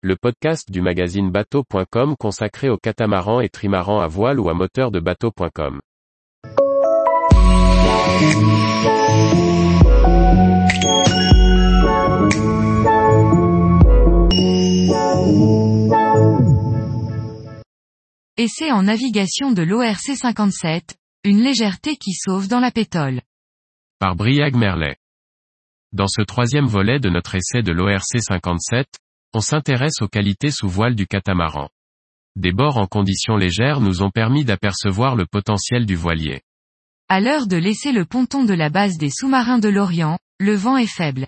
le podcast du magazine bateau.com consacré aux catamarans et trimarans à voile ou à moteur de bateau.com. Essai en navigation de l'ORC 57, une légèreté qui sauve dans la pétole. Par Briag Merlet. Dans ce troisième volet de notre essai de l'ORC 57, on s'intéresse aux qualités sous voile du catamaran. Des bords en conditions légères nous ont permis d'apercevoir le potentiel du voilier. À l'heure de laisser le ponton de la base des sous-marins de l'Orient, le vent est faible.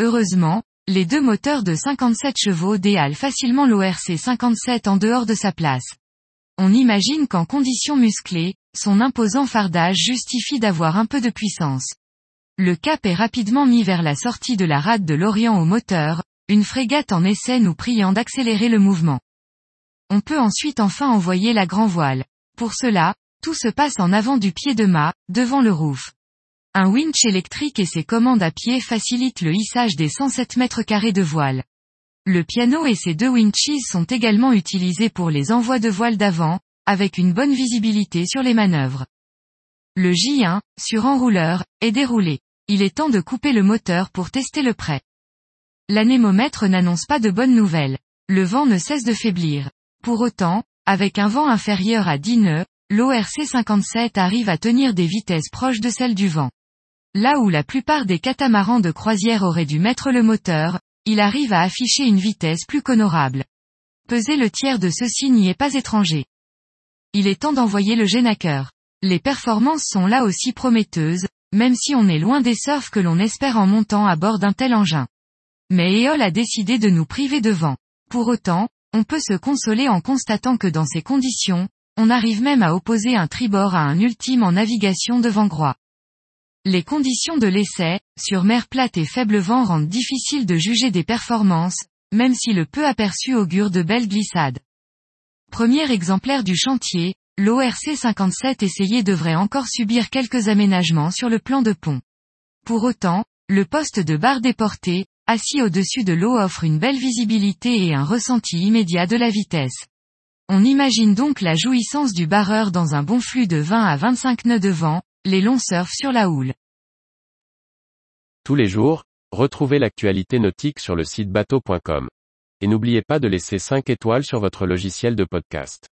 Heureusement, les deux moteurs de 57 chevaux déhalent facilement l'ORC 57 en dehors de sa place. On imagine qu'en conditions musclées, son imposant fardage justifie d'avoir un peu de puissance. Le cap est rapidement mis vers la sortie de la rade de l'Orient au moteur, une frégate en essai nous priant d'accélérer le mouvement. On peut ensuite enfin envoyer la grand voile. Pour cela, tout se passe en avant du pied de mât, devant le roof. Un winch électrique et ses commandes à pied facilitent le hissage des 107 mètres carrés de voile. Le piano et ses deux winches sont également utilisés pour les envois de voile d'avant, avec une bonne visibilité sur les manœuvres. Le J1, sur enrouleur, est déroulé. Il est temps de couper le moteur pour tester le prêt. L'anémomètre n'annonce pas de bonnes nouvelles. Le vent ne cesse de faiblir. Pour autant, avec un vent inférieur à 10 nœuds, l'ORC 57 arrive à tenir des vitesses proches de celles du vent. Là où la plupart des catamarans de croisière auraient dû mettre le moteur, il arrive à afficher une vitesse plus qu'honorable. Peser le tiers de ceci n'y est pas étranger. Il est temps d'envoyer le Génaker. Les performances sont là aussi prometteuses, même si on est loin des surfs que l'on espère en montant à bord d'un tel engin. Mais Eol a décidé de nous priver de vent. Pour autant, on peut se consoler en constatant que dans ces conditions, on arrive même à opposer un tribord à un ultime en navigation de vent groix. Les conditions de l'essai, sur mer plate et faible vent rendent difficile de juger des performances, même si le peu aperçu augure de belles glissades. Premier exemplaire du chantier, l'ORC 57 essayé devrait encore subir quelques aménagements sur le plan de pont. Pour autant, le poste de barre déporté, assis au-dessus de l'eau offre une belle visibilité et un ressenti immédiat de la vitesse. On imagine donc la jouissance du barreur dans un bon flux de 20 à 25 nœuds de vent, les longs surfs sur la houle. Tous les jours, retrouvez l'actualité nautique sur le site bateau.com. Et n'oubliez pas de laisser 5 étoiles sur votre logiciel de podcast.